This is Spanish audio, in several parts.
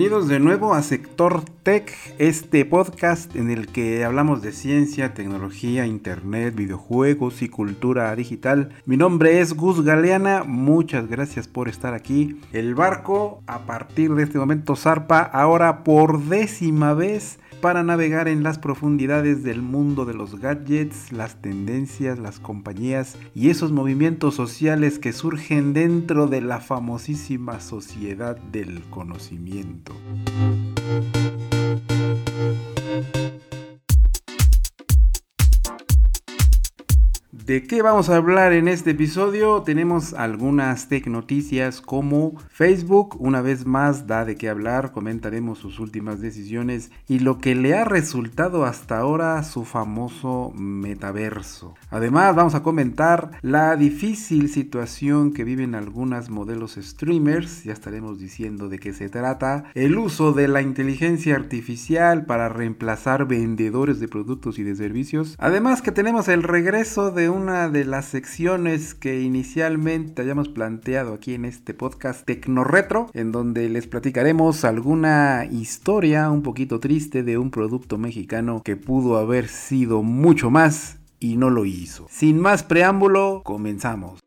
Bienvenidos de nuevo a Sector Tech, este podcast en el que hablamos de ciencia, tecnología, internet, videojuegos y cultura digital. Mi nombre es Gus Galeana, muchas gracias por estar aquí. El barco a partir de este momento zarpa ahora por décima vez para navegar en las profundidades del mundo de los gadgets, las tendencias, las compañías y esos movimientos sociales que surgen dentro de la famosísima sociedad del conocimiento. ¿De qué vamos a hablar en este episodio? Tenemos algunas tech noticias como Facebook una vez más da de qué hablar, comentaremos sus últimas decisiones y lo que le ha resultado hasta ahora su famoso metaverso. Además vamos a comentar la difícil situación que viven algunos modelos streamers, ya estaremos diciendo de qué se trata, el uso de la inteligencia artificial para reemplazar vendedores de productos y de servicios, además que tenemos el regreso de un una de las secciones que inicialmente hayamos planteado aquí en este podcast Tecno Retro, en donde les platicaremos alguna historia un poquito triste de un producto mexicano que pudo haber sido mucho más y no lo hizo. Sin más preámbulo, comenzamos.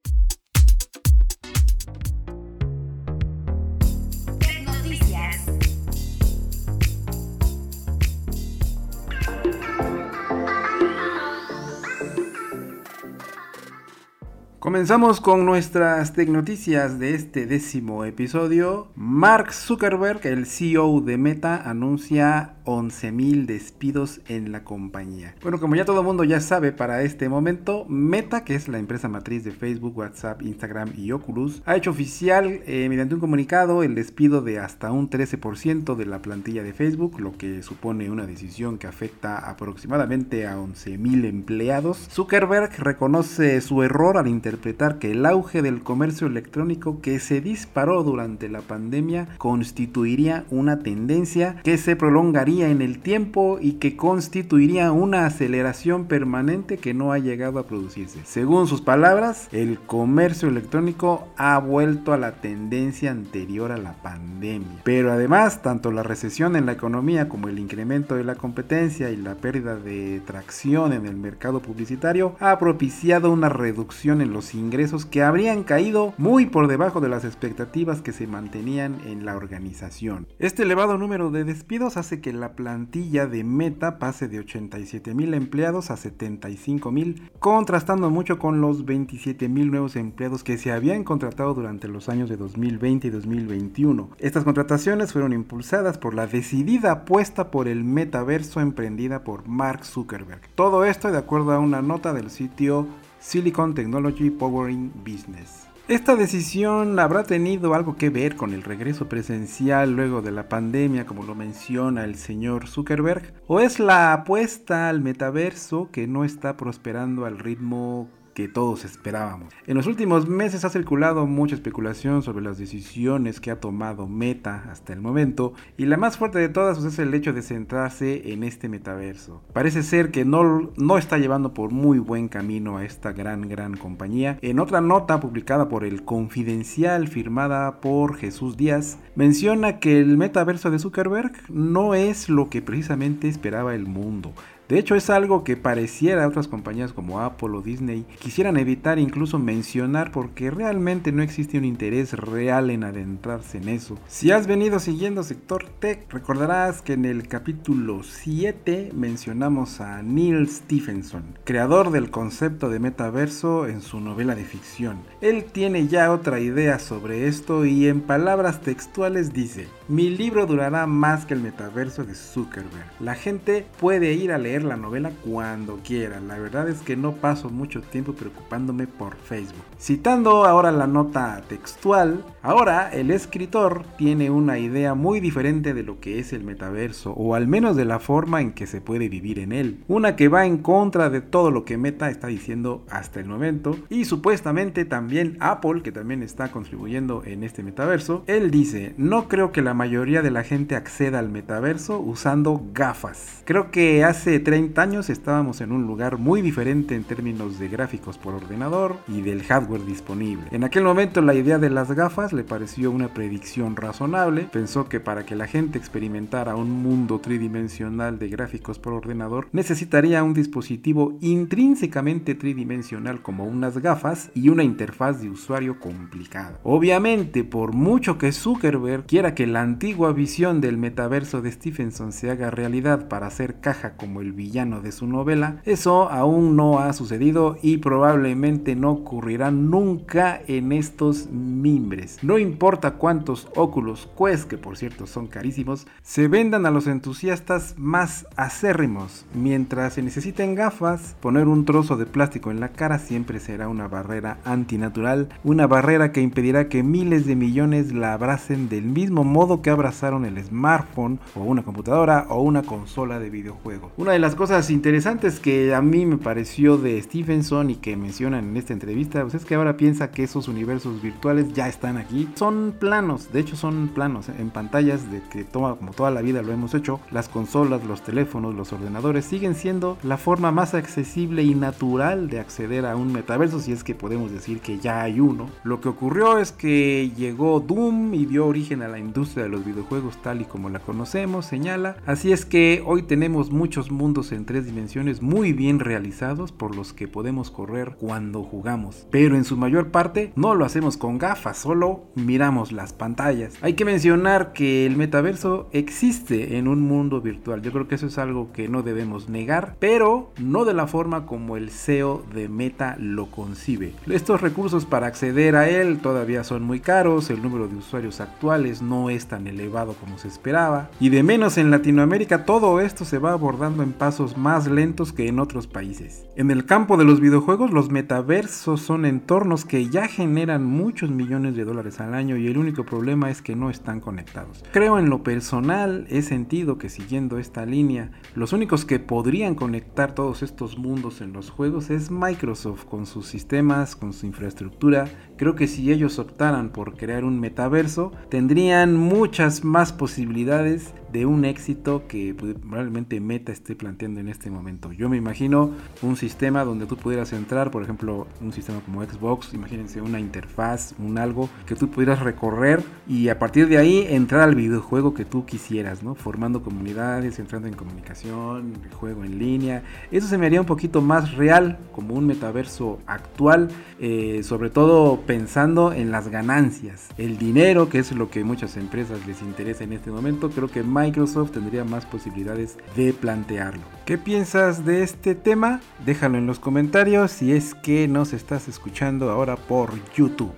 Comenzamos con nuestras tecnoticias de este décimo episodio. Mark Zuckerberg, el CEO de Meta, anuncia 11.000 despidos en la compañía. Bueno, como ya todo el mundo ya sabe para este momento, Meta, que es la empresa matriz de Facebook, WhatsApp, Instagram y Oculus, ha hecho oficial eh, mediante un comunicado el despido de hasta un 13% de la plantilla de Facebook, lo que supone una decisión que afecta aproximadamente a 11.000 empleados. Zuckerberg reconoce su error al interpretar que el auge del comercio electrónico que se disparó durante la pandemia constituiría una tendencia que se prolongaría en el tiempo y que constituiría una aceleración permanente que no ha llegado a producirse. Según sus palabras, el comercio electrónico ha vuelto a la tendencia anterior a la pandemia. Pero además, tanto la recesión en la economía como el incremento de la competencia y la pérdida de tracción en el mercado publicitario ha propiciado una reducción en los ingresos que habrían caído muy por debajo de las expectativas que se mantenían en la organización. Este elevado número de despidos hace que la plantilla de Meta pase de 87 mil empleados a 75 mil, contrastando mucho con los 27 mil nuevos empleados que se habían contratado durante los años de 2020 y 2021. Estas contrataciones fueron impulsadas por la decidida apuesta por el metaverso emprendida por Mark Zuckerberg. Todo esto de acuerdo a una nota del sitio Silicon Technology Powering Business. ¿Esta decisión habrá tenido algo que ver con el regreso presencial luego de la pandemia, como lo menciona el señor Zuckerberg? ¿O es la apuesta al metaverso que no está prosperando al ritmo que todos esperábamos. En los últimos meses ha circulado mucha especulación sobre las decisiones que ha tomado Meta hasta el momento y la más fuerte de todas pues, es el hecho de centrarse en este metaverso. Parece ser que no, no está llevando por muy buen camino a esta gran gran compañía. En otra nota publicada por el Confidencial firmada por Jesús Díaz menciona que el metaverso de Zuckerberg no es lo que precisamente esperaba el mundo. De hecho, es algo que pareciera otras compañías como Apple o Disney quisieran evitar incluso mencionar porque realmente no existe un interés real en adentrarse en eso. Si has venido siguiendo sector tech, recordarás que en el capítulo 7 mencionamos a Neil Stephenson, creador del concepto de metaverso en su novela de ficción. Él tiene ya otra idea sobre esto y en palabras textuales dice, mi libro durará más que el metaverso de Zuckerberg. La gente puede ir a leer la novela cuando quieran. La verdad es que no paso mucho tiempo preocupándome por Facebook. Citando ahora la nota textual, ahora el escritor tiene una idea muy diferente de lo que es el metaverso, o al menos de la forma en que se puede vivir en él. Una que va en contra de todo lo que Meta está diciendo hasta el momento, y supuestamente también Apple, que también está contribuyendo en este metaverso, él dice, no creo que la mayoría de la gente acceda al metaverso usando gafas. Creo que hace 30 años estábamos en un lugar muy diferente en términos de gráficos por ordenador y del hardware disponible. En aquel momento la idea de las gafas le pareció una predicción razonable, pensó que para que la gente experimentara un mundo tridimensional de gráficos por ordenador necesitaría un dispositivo intrínsecamente tridimensional como unas gafas y una interfaz de usuario complicada. Obviamente, por mucho que Zuckerberg quiera que la antigua visión del metaverso de Stephenson se haga realidad para hacer caja como el villano de su novela, eso aún no ha sucedido y probablemente no ocurrirá nunca en estos mimbres. No importa cuántos óculos Quest, que por cierto son carísimos, se vendan a los entusiastas más acérrimos. Mientras se necesiten gafas, poner un trozo de plástico en la cara siempre será una barrera antinatural, una barrera que impedirá que miles de millones la abracen del mismo modo que abrazaron el smartphone o una computadora o una consola de videojuegos. Una de las cosas interesantes que a mí me pareció de Stephenson y que mencionan en esta entrevista pues es que ahora piensa que esos universos virtuales ya están aquí. Son planos, de hecho son planos en pantallas de que toma como toda la vida lo hemos hecho. Las consolas, los teléfonos, los ordenadores siguen siendo la forma más accesible y natural de acceder a un metaverso si es que podemos decir que ya hay uno. Lo que ocurrió es que llegó Doom y dio origen a la industria de los videojuegos tal y como la conocemos, señala. Así es que hoy tenemos muchos mundos en tres dimensiones muy bien realizados por los que podemos correr cuando jugamos. Pero en su mayor parte no lo hacemos con gafas, solo miramos las pantallas. Hay que mencionar que el metaverso existe en un mundo virtual. Yo creo que eso es algo que no debemos negar, pero no de la forma como el CEO de Meta lo concibe. Estos recursos para acceder a él todavía son muy caros, el número de usuarios actuales no es tan elevado como se esperaba, y de menos en Latinoamérica todo esto se va abordando en pasos más lentos que en otros países. En el campo de los videojuegos, los metaversos son entornos que ya generan muchos millones de dólares al año y el único problema es que no están conectados. Creo en lo personal, he sentido que siguiendo esta línea, los únicos que podrían conectar todos estos mundos en los juegos es Microsoft con sus sistemas, con su infraestructura. Creo que si ellos optaran por crear un metaverso, tendrían muchas más posibilidades de un éxito que probablemente Meta esté planteando en este momento. Yo me imagino un sistema donde tú pudieras entrar, por ejemplo, un sistema como Xbox, imagínense una interfaz, un algo que tú pudieras recorrer y a partir de ahí entrar al videojuego que tú quisieras, ¿no? Formando comunidades, entrando en comunicación, juego en línea. Eso se me haría un poquito más real, como un metaverso actual, eh, sobre todo pensando en las ganancias, el dinero, que es lo que muchas empresas les interesa en este momento. Creo que Microsoft tendría más posibilidades de plantearlo. ¿Qué piensas de este tema? Déjalo en los comentarios si es que nos estás escuchando ahora por YouTube.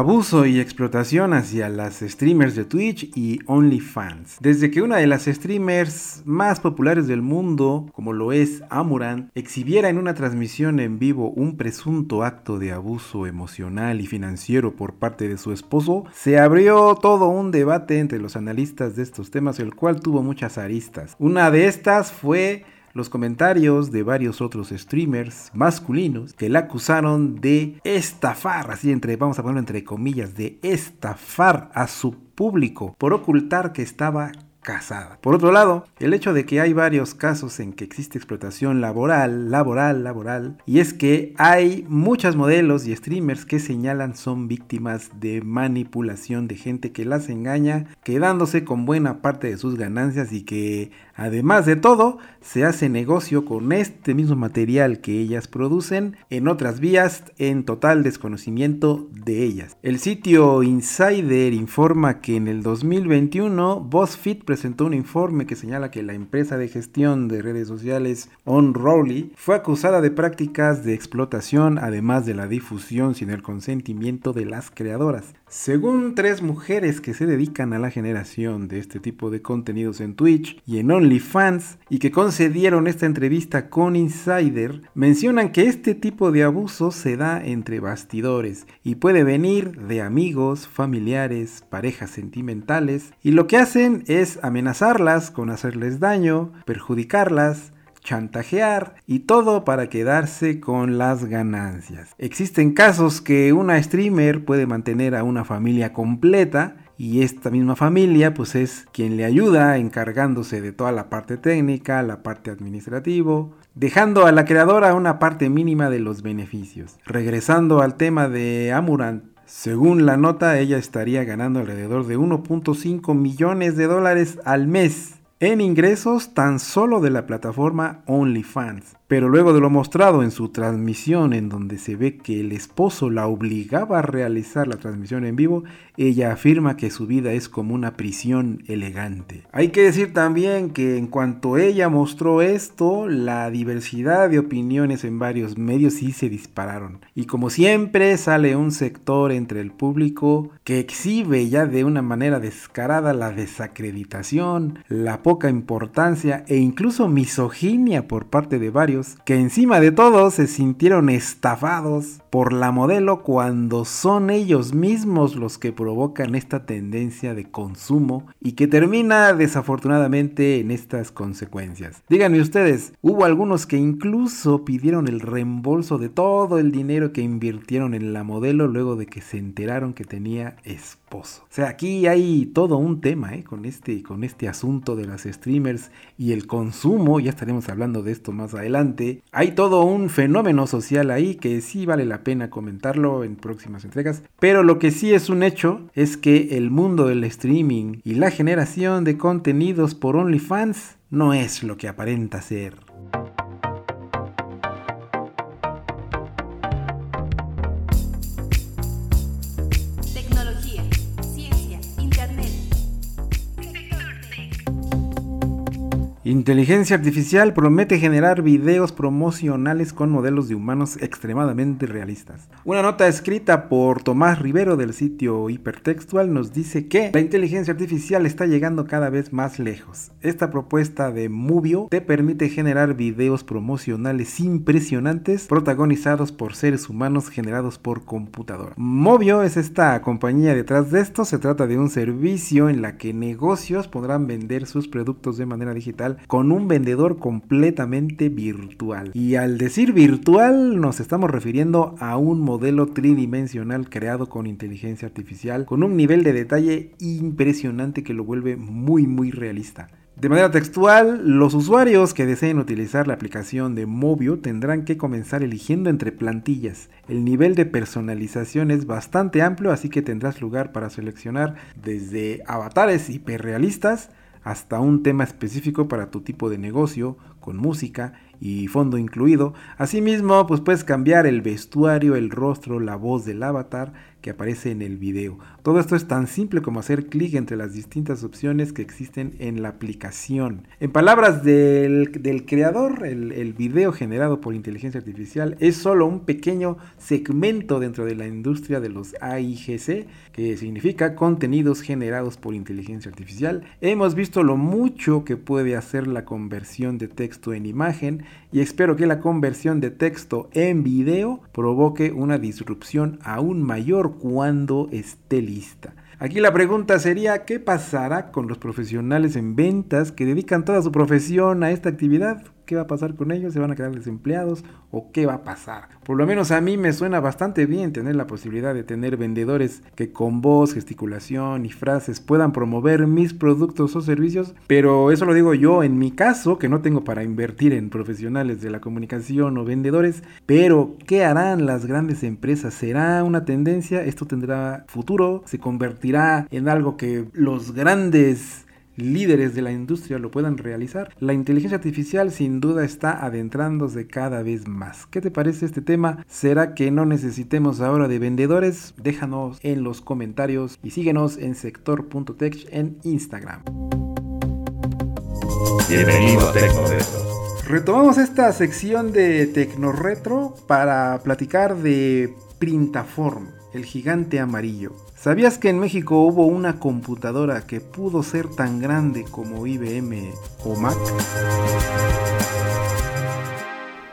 Abuso y explotación hacia las streamers de Twitch y OnlyFans. Desde que una de las streamers más populares del mundo, como lo es Amuran, exhibiera en una transmisión en vivo un presunto acto de abuso emocional y financiero por parte de su esposo, se abrió todo un debate entre los analistas de estos temas, el cual tuvo muchas aristas. Una de estas fue los comentarios de varios otros streamers masculinos que la acusaron de estafar, así entre, vamos a ponerlo entre comillas, de estafar a su público por ocultar que estaba casada. Por otro lado, el hecho de que hay varios casos en que existe explotación laboral, laboral, laboral, y es que hay muchos modelos y streamers que señalan son víctimas de manipulación de gente que las engaña, quedándose con buena parte de sus ganancias y que Además de todo, se hace negocio con este mismo material que ellas producen en otras vías en total desconocimiento de ellas. El sitio Insider informa que en el 2021 BuzzFeed presentó un informe que señala que la empresa de gestión de redes sociales Unruly fue acusada de prácticas de explotación además de la difusión sin el consentimiento de las creadoras. Según tres mujeres que se dedican a la generación de este tipo de contenidos en Twitch y en OnlyFans y que concedieron esta entrevista con Insider, mencionan que este tipo de abuso se da entre bastidores y puede venir de amigos, familiares, parejas sentimentales y lo que hacen es amenazarlas con hacerles daño, perjudicarlas, chantajear y todo para quedarse con las ganancias. Existen casos que una streamer puede mantener a una familia completa y esta misma familia pues es quien le ayuda encargándose de toda la parte técnica, la parte administrativo, dejando a la creadora una parte mínima de los beneficios. Regresando al tema de Amurant, según la nota ella estaría ganando alrededor de 1.5 millones de dólares al mes en ingresos tan solo de la plataforma OnlyFans. Pero luego de lo mostrado en su transmisión en donde se ve que el esposo la obligaba a realizar la transmisión en vivo, ella afirma que su vida es como una prisión elegante. Hay que decir también que en cuanto ella mostró esto, la diversidad de opiniones en varios medios sí se dispararon. Y como siempre sale un sector entre el público que exhibe ya de una manera descarada la desacreditación, la poca importancia e incluso misoginia por parte de varios que encima de todo se sintieron estafados por la modelo cuando son ellos mismos los que provocan esta tendencia de consumo y que termina desafortunadamente en estas consecuencias. Díganme ustedes, hubo algunos que incluso pidieron el reembolso de todo el dinero que invirtieron en la modelo luego de que se enteraron que tenía O sea, aquí hay todo un tema ¿eh? con, este, con este asunto de las streamers y el consumo, ya estaremos hablando de esto más adelante. Hay todo un fenómeno social ahí que sí vale la pena comentarlo en próximas entregas. Pero lo que sí es un hecho es que el mundo del streaming y la generación de contenidos por OnlyFans no es lo que aparenta ser. Inteligencia artificial promete generar videos promocionales con modelos de humanos extremadamente realistas. Una nota escrita por Tomás Rivero del sitio Hipertextual nos dice que la inteligencia artificial está llegando cada vez más lejos. Esta propuesta de Movio te permite generar videos promocionales impresionantes protagonizados por seres humanos generados por computadora. Movio es esta compañía detrás de esto. Se trata de un servicio en la que negocios podrán vender sus productos de manera digital con un vendedor completamente virtual. Y al decir virtual nos estamos refiriendo a un modelo tridimensional creado con inteligencia artificial con un nivel de detalle impresionante que lo vuelve muy muy realista. De manera textual, los usuarios que deseen utilizar la aplicación de Movio tendrán que comenzar eligiendo entre plantillas. El nivel de personalización es bastante amplio, así que tendrás lugar para seleccionar desde avatares hiperrealistas hasta un tema específico para tu tipo de negocio, con música y fondo incluido. Asimismo, pues puedes cambiar el vestuario, el rostro, la voz del avatar que aparece en el video. Todo esto es tan simple como hacer clic entre las distintas opciones que existen en la aplicación. En palabras del, creador, el, el, video generado por inteligencia artificial es solo un pequeño segmento dentro de la industria de los AIGC, que significa contenidos generados por inteligencia artificial. Hemos visto lo mucho que puede hacer la conversión de texto en imagen y espero que la conversión de texto en video provoque una disrupción aún mayor cuando esté lista. Aquí la pregunta sería, ¿qué pasará con los profesionales en ventas que dedican toda su profesión a esta actividad? ¿Qué va a pasar con ellos? ¿Se van a quedar desempleados? ¿O qué va a pasar? Por lo menos a mí me suena bastante bien tener la posibilidad de tener vendedores que con voz, gesticulación y frases puedan promover mis productos o servicios, pero eso lo digo yo en mi caso, que no tengo para invertir en profesionales de la comunicación o vendedores, pero ¿qué harán las grandes empresas? ¿Será una tendencia? ¿Esto tendrá futuro? ¿Se convertirá en algo que los grandes líderes de la industria lo puedan realizar, la inteligencia artificial sin duda está adentrándose cada vez más. ¿Qué te parece este tema? ¿Será que no necesitemos ahora de vendedores? Déjanos en los comentarios y síguenos en sector.tech en Instagram. Bienvenido a Retomamos esta sección de Tecnoretro para platicar de Printaform, el gigante amarillo. ¿Sabías que en México hubo una computadora que pudo ser tan grande como IBM o Mac?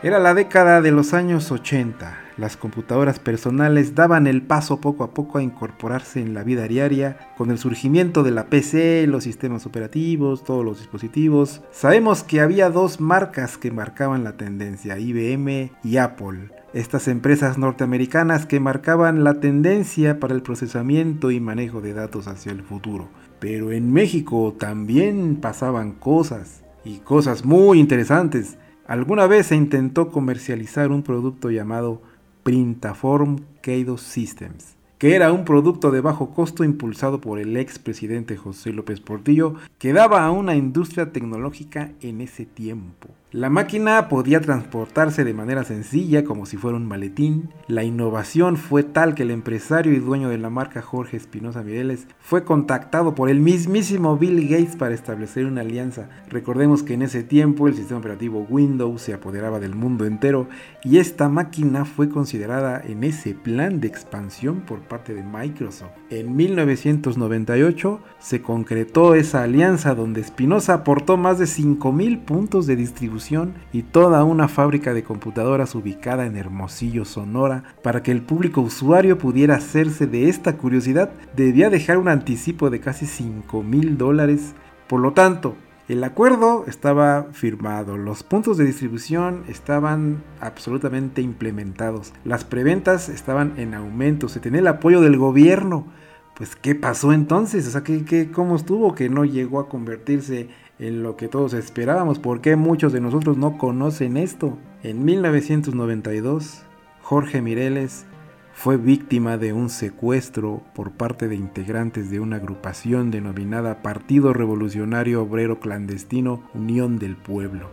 Era la década de los años 80. las computadoras personales daban el paso poco a poco a incorporarse en la vida diaria con el surgimiento de la PC, los sistemas operativos, todos los dispositivos. Sabemos que había dos marcas que marcaban la tendencia, IBM y Apple. Estas empresas norteamericanas que marcaban la tendencia para el procesamiento y manejo de datos hacia el futuro. Pero en México también pasaban cosas, y cosas muy interesantes. Alguna vez se intentó comercializar un producto llamado Printaform Keido Systems, que era un producto de bajo costo impulsado por el ex presidente José López Portillo, que daba a una industria tecnológica en ese tiempo. La máquina podía transportarse de manera sencilla como si fuera un maletín. La innovación fue tal que el empresario y dueño de la marca Jorge Espinosa Mireles fue contactado por el mismísimo Bill Gates para establecer una alianza. Recordemos que en ese tiempo el sistema operativo Windows se apoderaba del mundo entero y esta máquina fue considerada en ese plan de expansión por parte de Microsoft. En 1998 se concretó esa alianza donde Espinosa aportó más de 5.000 puntos de distribución y toda una fábrica de computadoras ubicada en Hermosillo, Sonora, para que el público usuario pudiera hacerse de esta curiosidad, debía dejar un anticipo de casi 5 mil dólares. Por lo tanto, el acuerdo estaba firmado, los puntos de distribución estaban absolutamente implementados, las preventas estaban en aumento, se tenía el apoyo del gobierno. Pues, ¿qué pasó entonces? O sea, ¿qué, qué, ¿cómo estuvo que no llegó a convertirse en lo que todos esperábamos. ¿Por qué muchos de nosotros no conocen esto? En 1992, Jorge Mireles fue víctima de un secuestro por parte de integrantes de una agrupación denominada Partido Revolucionario Obrero Clandestino Unión del Pueblo,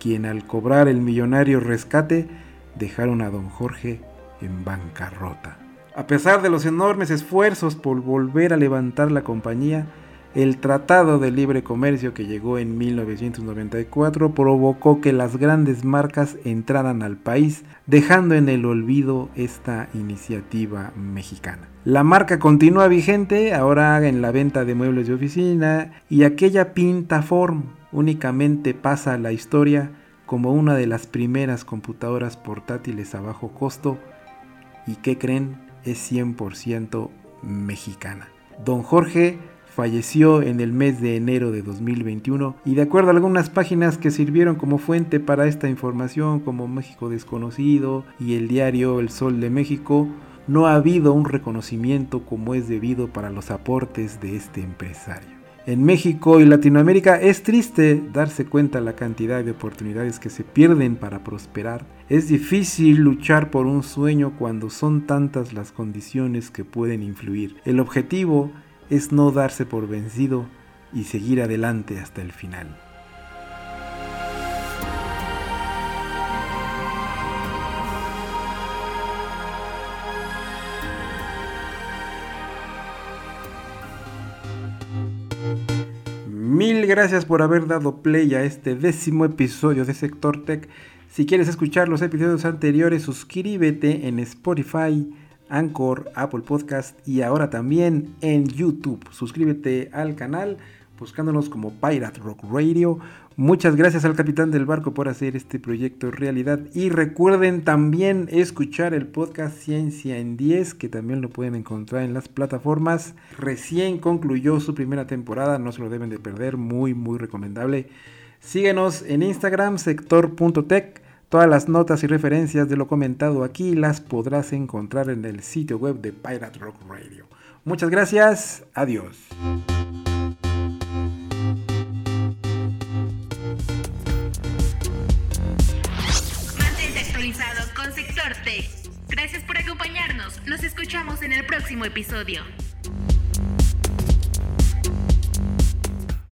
quien al cobrar el millonario rescate dejaron a don Jorge en bancarrota. A pesar de los enormes esfuerzos por volver a levantar la compañía, el Tratado de Libre Comercio que llegó en 1994 provocó que las grandes marcas entraran al país, dejando en el olvido esta iniciativa mexicana. La marca continúa vigente ahora en la venta de muebles de oficina y aquella Pintaform únicamente pasa a la historia como una de las primeras computadoras portátiles a bajo costo y que creen es 100% mexicana. Don Jorge falleció en el mes de enero de 2021 y de acuerdo a algunas páginas que sirvieron como fuente para esta información como México Desconocido y el diario El Sol de México, no ha habido un reconocimiento como es debido para los aportes de este empresario. En México y Latinoamérica es triste darse cuenta la cantidad de oportunidades que se pierden para prosperar. Es difícil luchar por un sueño cuando son tantas las condiciones que pueden influir. El objetivo es no darse por vencido y seguir adelante hasta el final. Mil gracias por haber dado play a este décimo episodio de Sector Tech. Si quieres escuchar los episodios anteriores, suscríbete en Spotify, Anchor, Apple Podcast y ahora también en YouTube. Suscríbete al canal buscándonos como Pirate Rock Radio. Muchas gracias al capitán del barco por hacer este proyecto realidad. Y recuerden también escuchar el podcast Ciencia en 10, que también lo pueden encontrar en las plataformas. Recién concluyó su primera temporada, no se lo deben de perder, muy, muy recomendable. Síguenos en Instagram, sector.tech Todas las notas y referencias de lo comentado aquí las podrás encontrar en el sitio web de Pirate Rock Radio. Muchas gracias, adiós. Mantente actualizado con Sector Tech. Gracias por acompañarnos. Nos escuchamos en el próximo episodio.